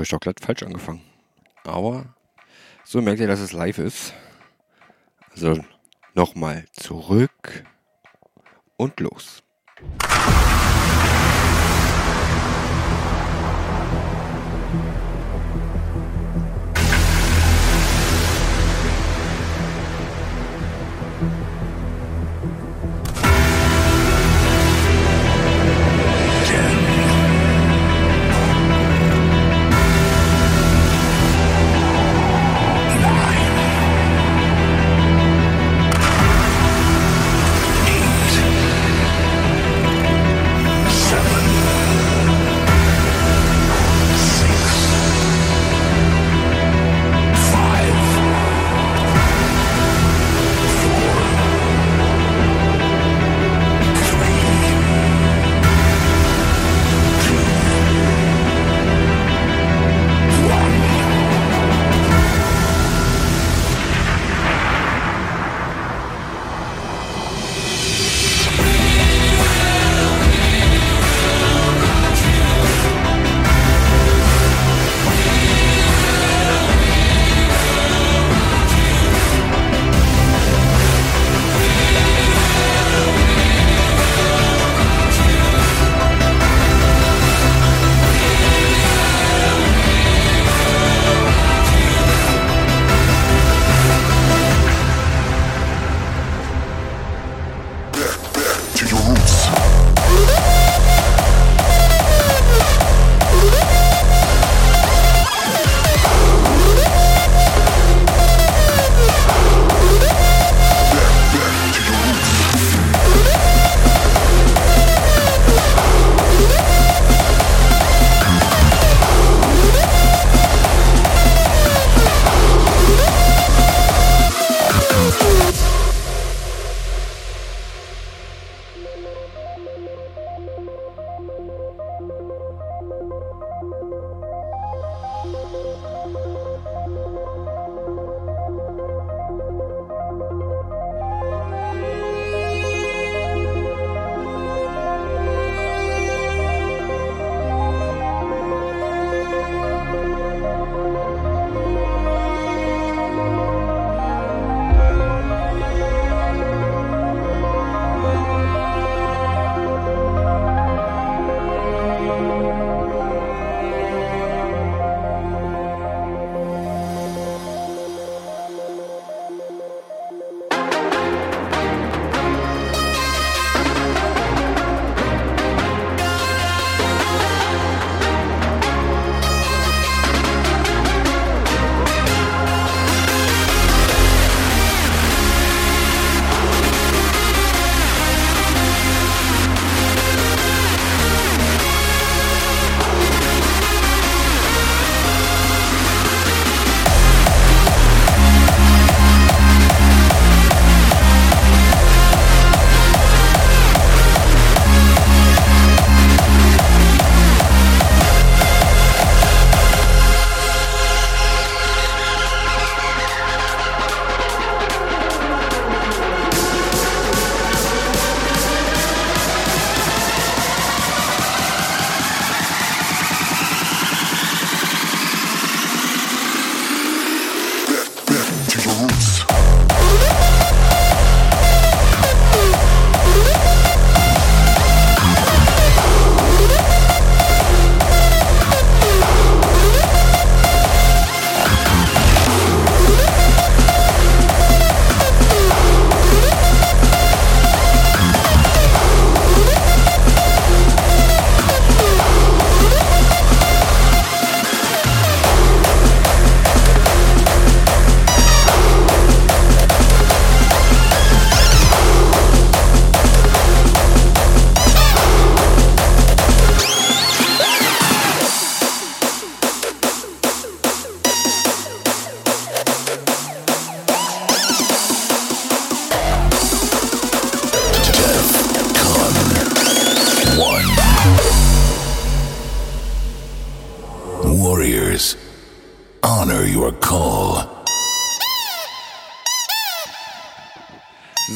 habe ich doch glatt falsch angefangen. Aber so merkt ihr, dass es live ist. Also nochmal zurück und los.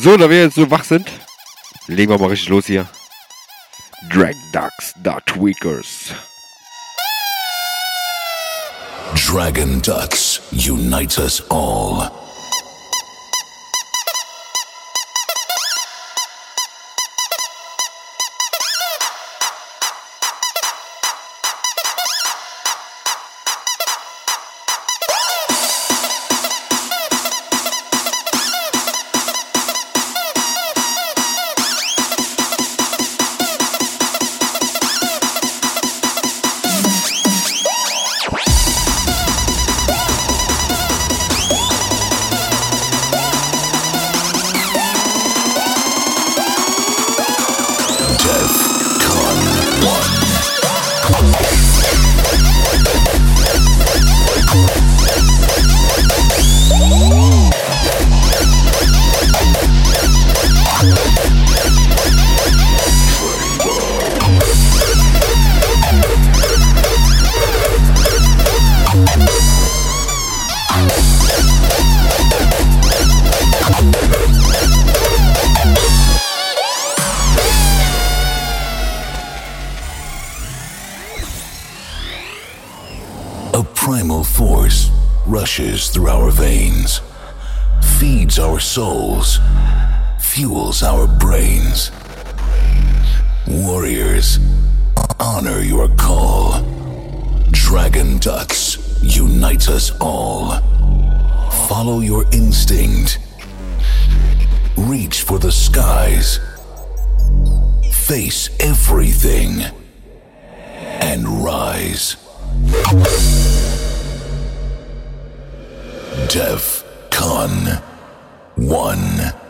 So, da wir jetzt so wach sind, legen wir mal richtig los hier. Drag Ducks, da Tweekaz. Dragon Ducks unite us all. Honor your call. Dragon Ducks, unite us all. Follow your instinct. Reach for the skies. Face everything. And rise. DEF CON 1.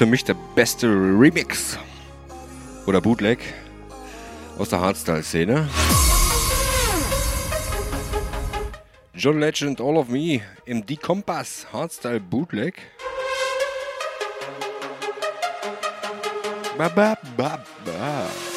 für mich der beste Remix oder Bootleg aus der Hardstyle-Szene. John Legend, All of Me im D-Compass Hardstyle Bootleg. Ba, ba, ba, ba.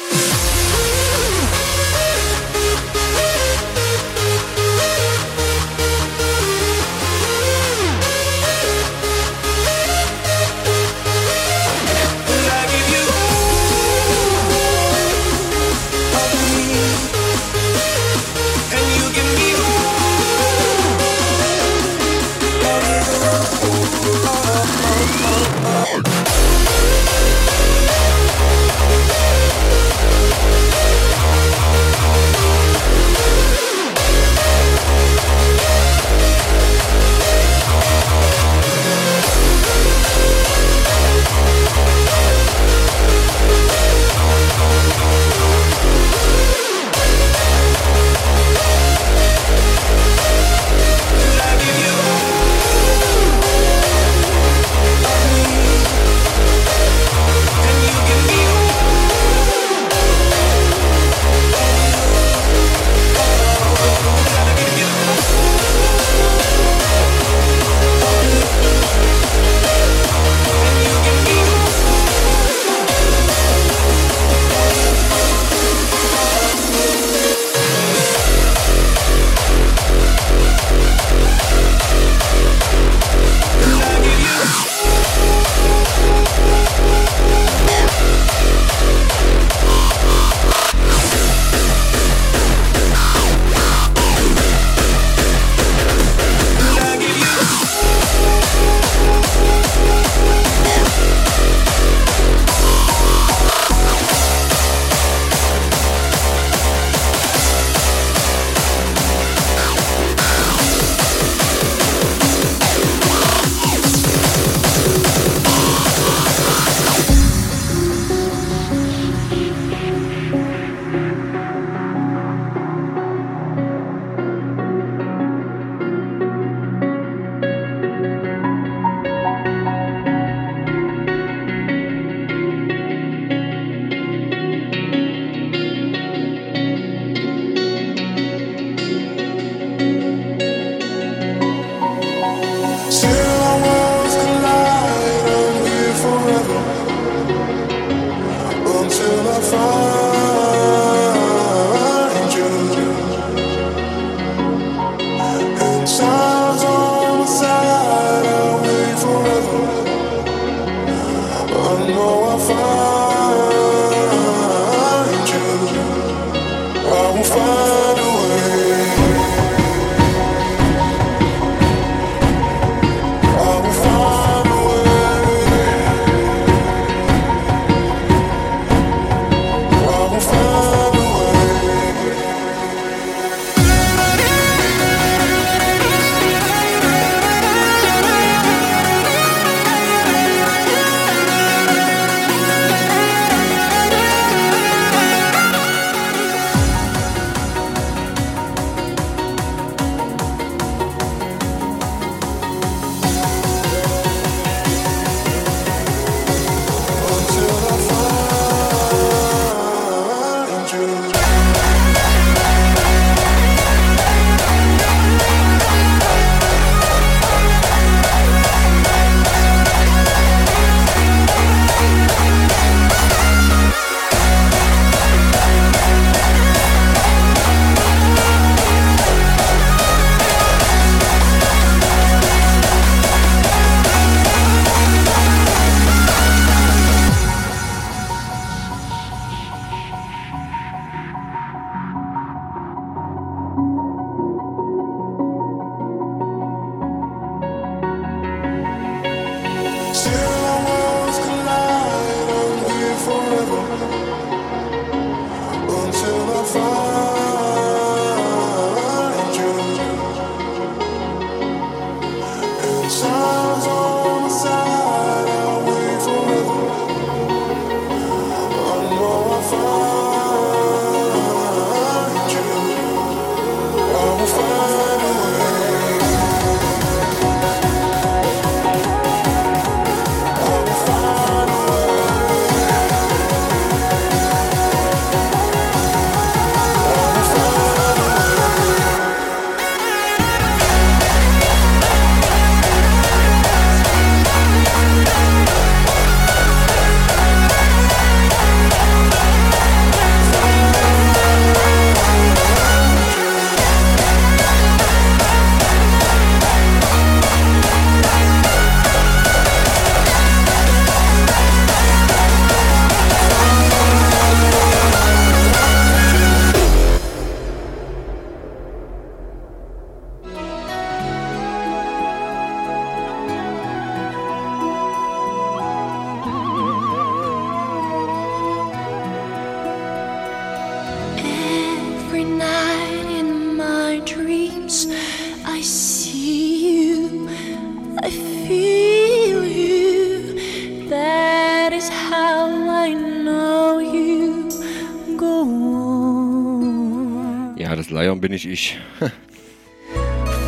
Bin ich ich.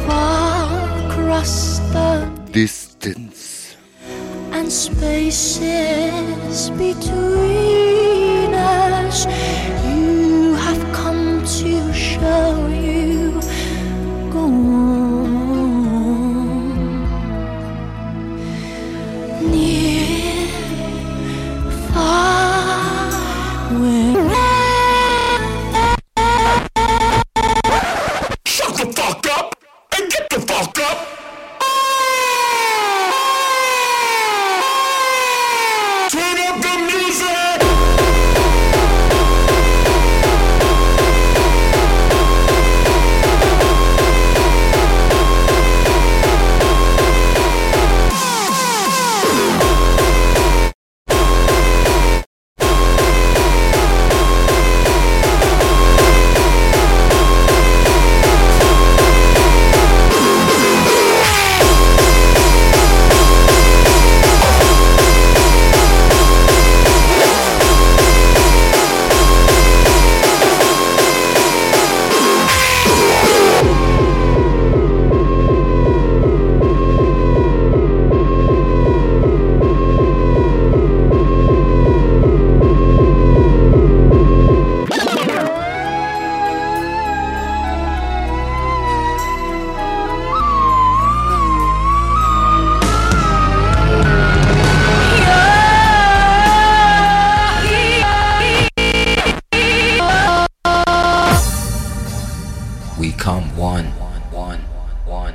Far across the Distance. and spaces between us. You We come one, one, one, one,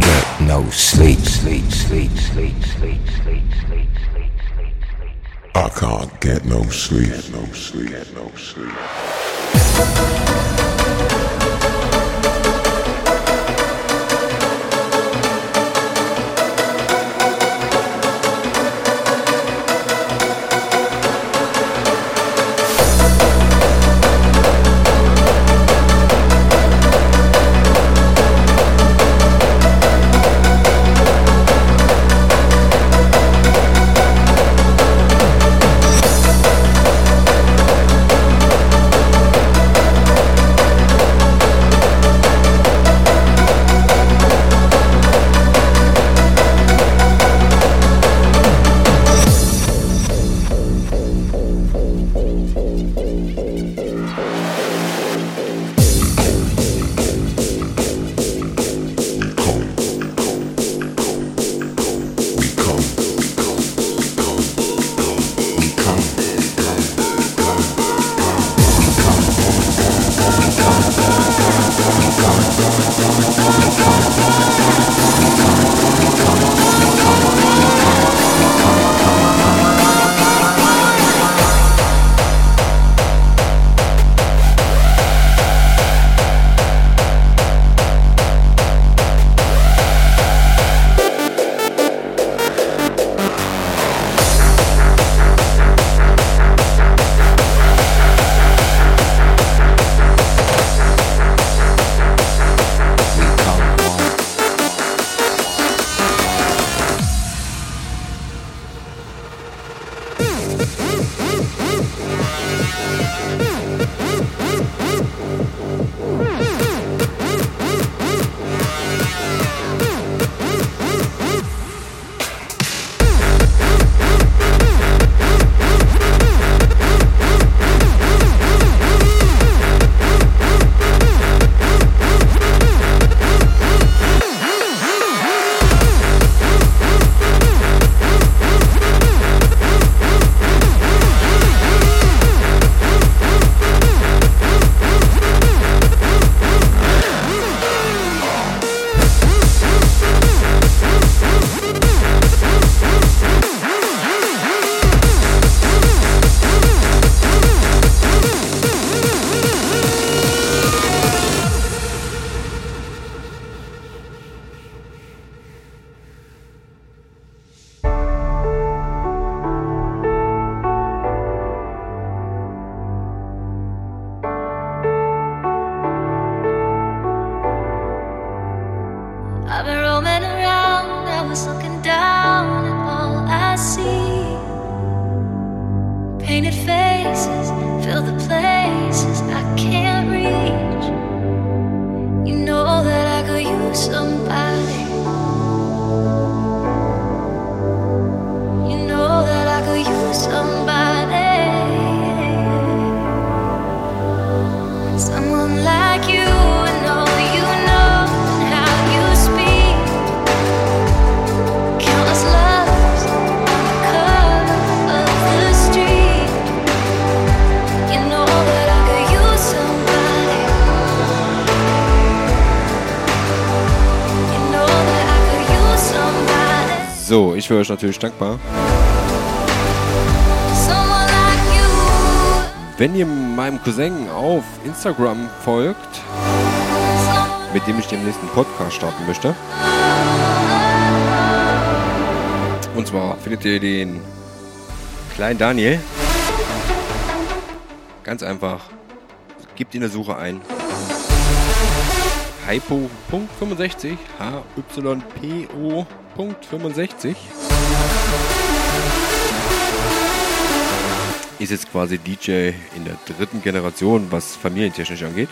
get no sleep. Sleep, sleep, sleep, sleep, sleep, sleep, sleep, sleep, sleep. I can't get no sleep. No sleep. No sleep. Ich wäre euch natürlich dankbar, wenn ihr meinem Cousin auf Instagram folgt, mit dem ich den nächsten Podcast starten möchte. Und zwar findet ihr den kleinen Daniel. Ganz einfach. Gebt in der Suche ein. Hypo.65. HYPO.65. Ist jetzt quasi DJ in der dritten Generation, was familientechnisch angeht.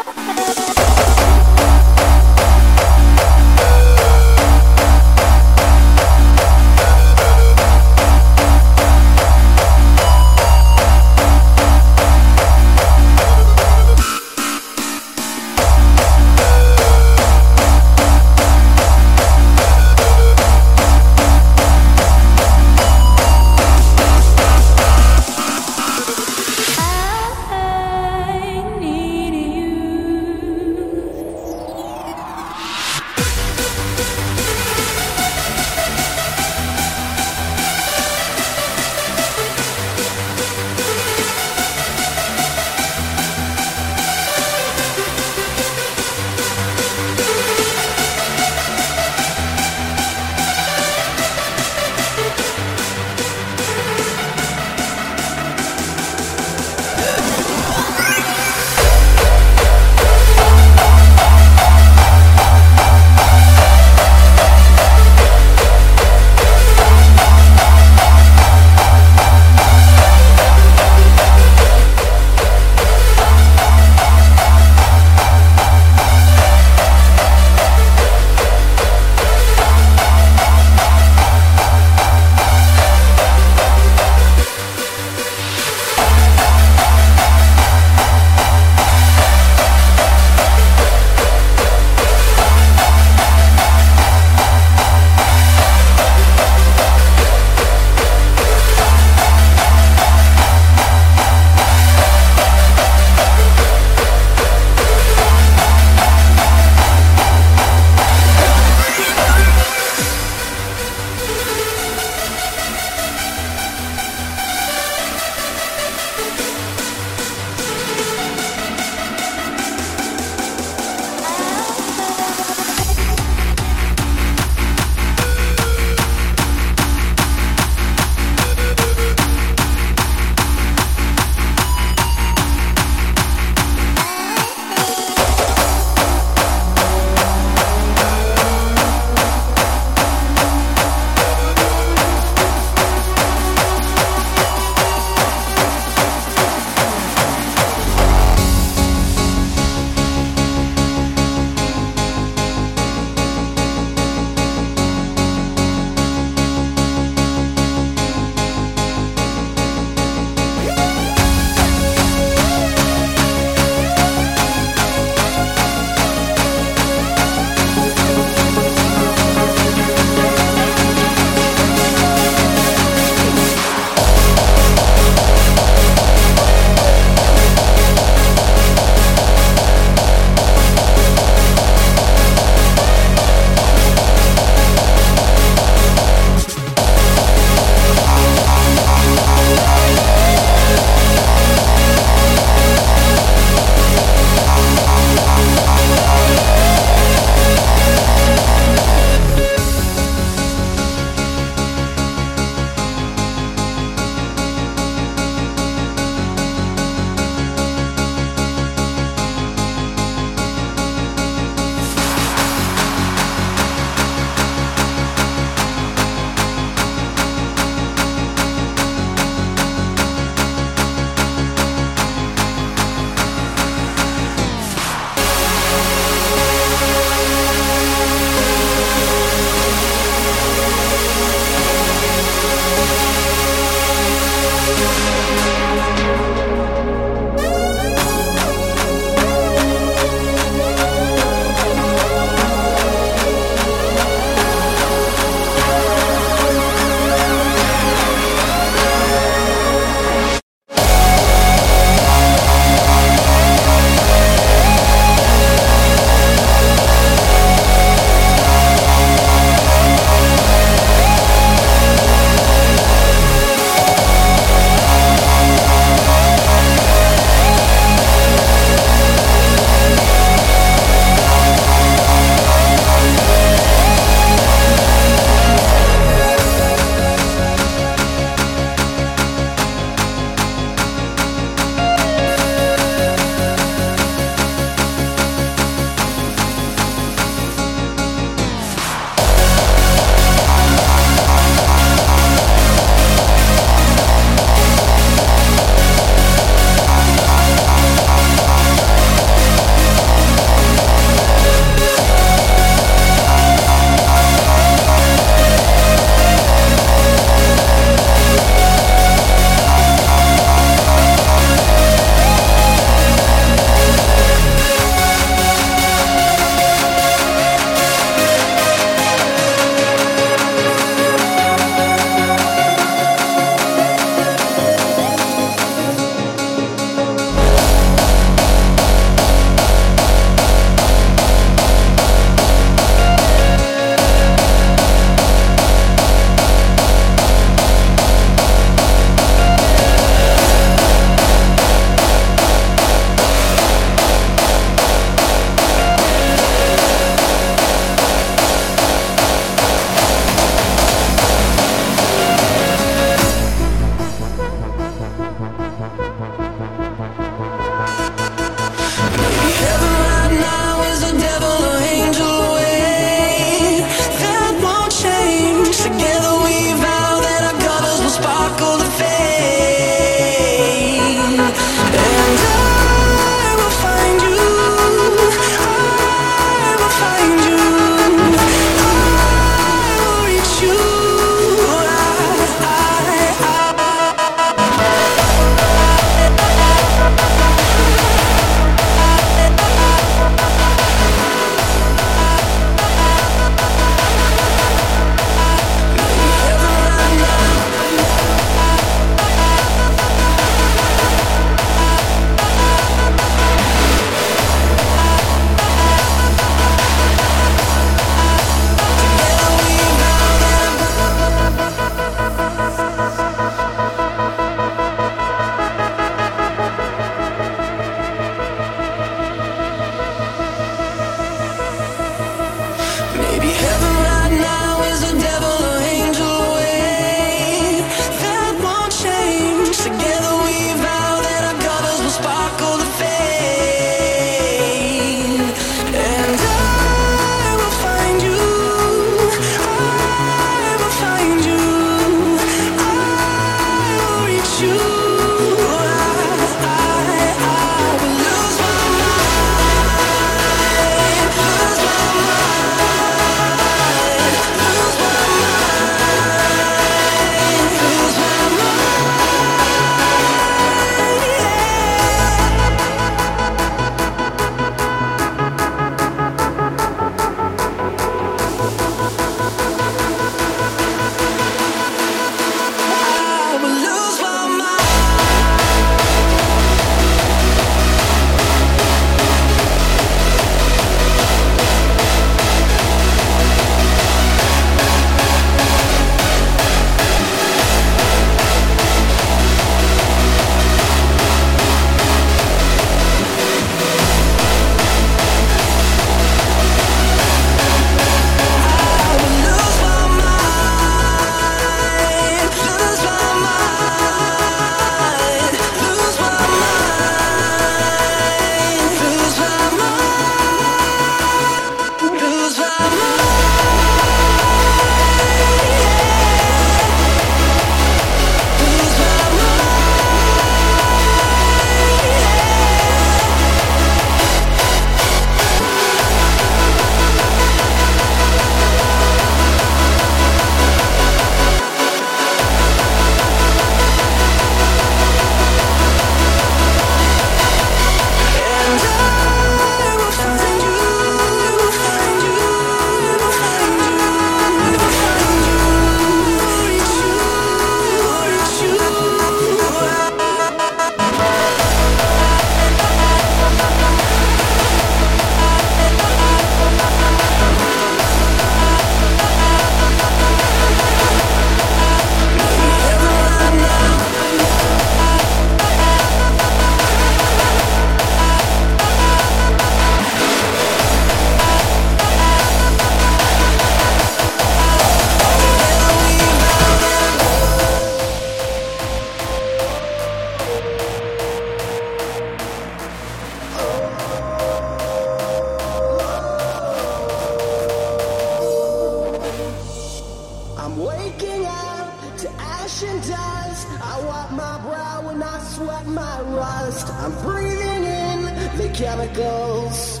Chemicals.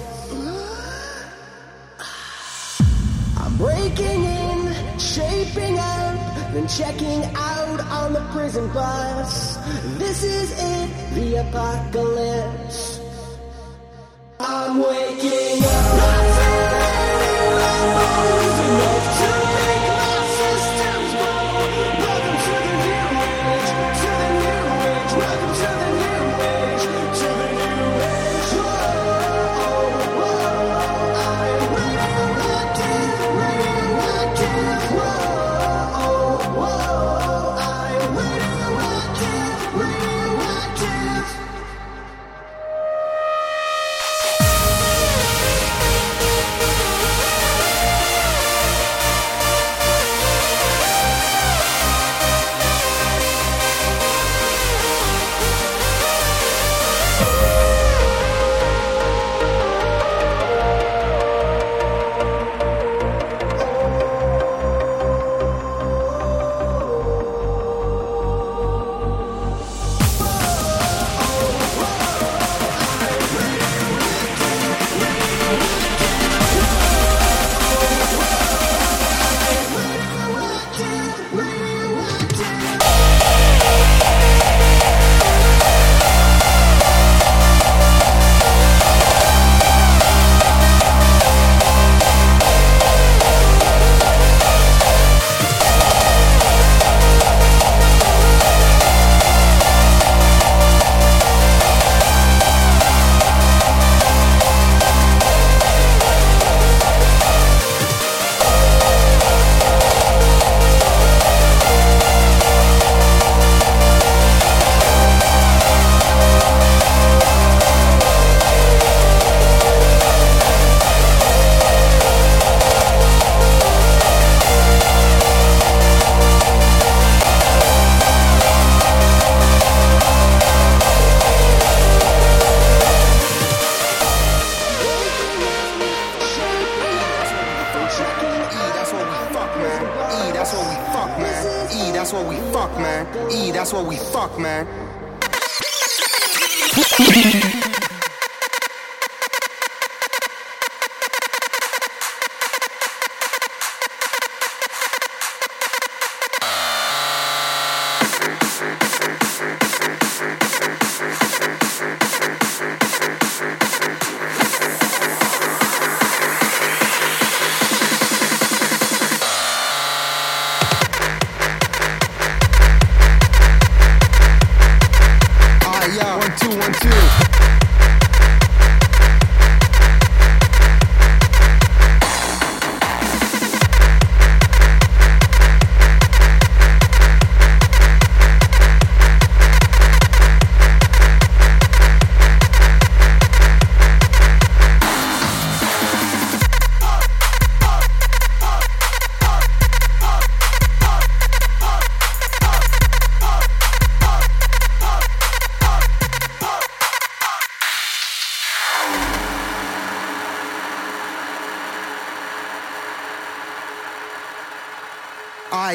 I'm breaking in, shaping up, then checking out on the prison bus. This is it, the apocalypse.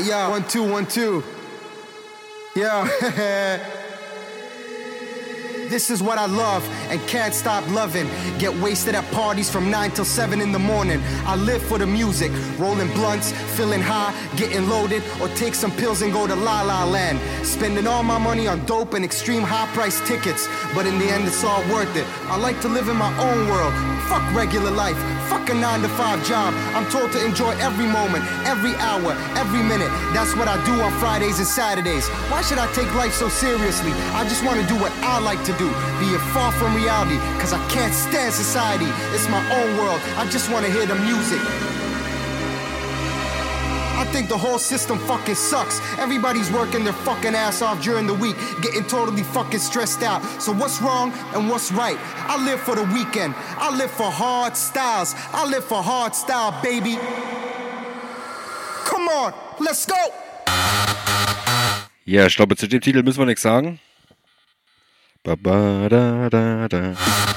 Yeah, one, two, one, two. Yeah. This is what I love and can't stop loving. Get wasted at parties from 9 till 7 in the morning. I live for the music, rolling blunts, feeling high, getting loaded, or take some pills and go to La La Land. Spending all my money on dope and extreme high price tickets, but in the end it's all worth it. I like to live in my own world. Fuck regular life, fuck a 9 to 5 job. I'm told to enjoy every moment, every hour, every minute. That's what I do on Fridays and Saturdays. Why should I take life so seriously? I just want to do what I like to do, be it far from reality, cause I can't stand society. It's my own world, I just want to hear the music. I think the whole system fucking sucks. Everybody's working their fucking ass off during the week, getting totally fucking stressed out. So what's wrong and what's right? I live for the weekend. I live for hard styles. I live for hard style, baby. Come on, let's go. Ja, ich glaube, zu dem Titel müssen wir nichts sagen. Ba, ba, da, da, da.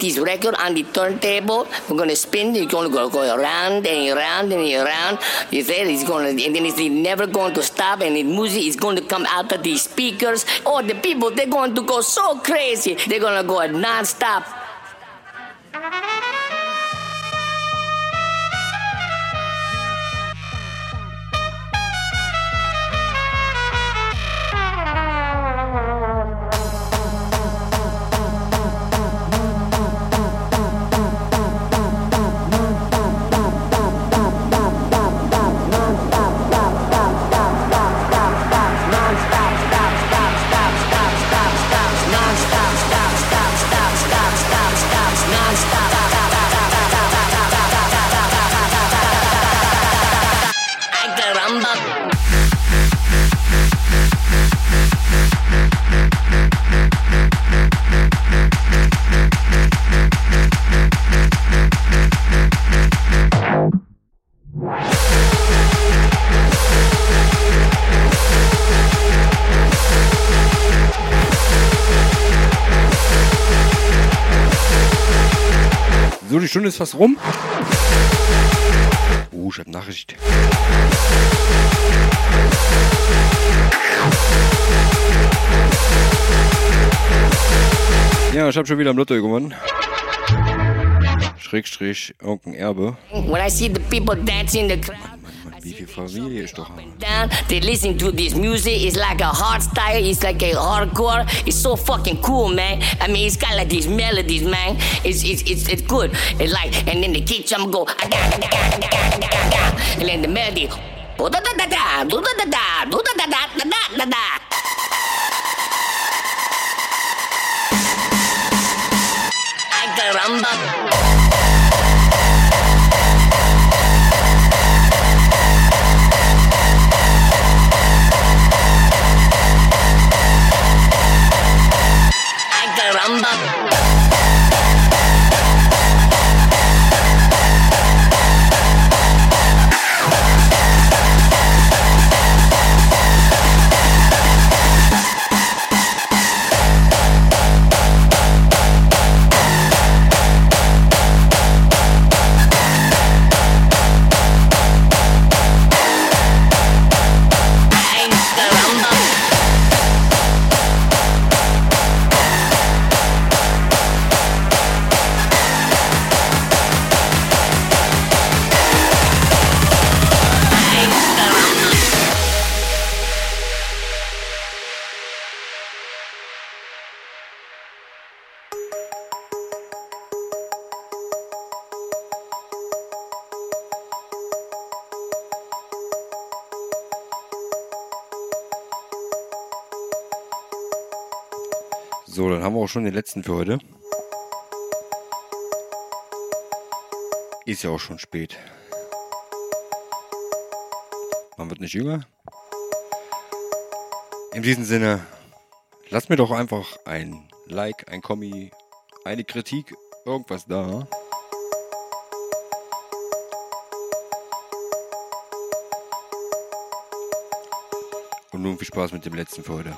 This record on the turntable. We're to spin. It's to go, go around and around and around. You see, it's to, and then it's never going to stop. And the music is going to come out of these speakers. Oh, the people, they're going to go so crazy. They're going to go non-stop. Stunde ist fast rum. Oh, ich hab Nachricht. Ja, ich hab schon wieder am Lotto gewonnen. Schrägstrich, irgendein Erbe. When I see the people dancing, the crowd Familie ich doch down, they listen to this music. It's like a hard style. It's like a hardcore. It's so fucking cool, man. I mean, it's got like these melodies, man. It's it's it's, it's good. It's like, and then the kick drum go, and then the melody, "Oh, do da da. Wir auch schon den letzten für heute. Ist ja auch schon spät. Man wird nicht jünger. In diesem Sinne, lasst mir doch einfach ein Like, ein Kommi, eine Kritik, irgendwas da. Und nun viel Spaß mit dem letzten für heute.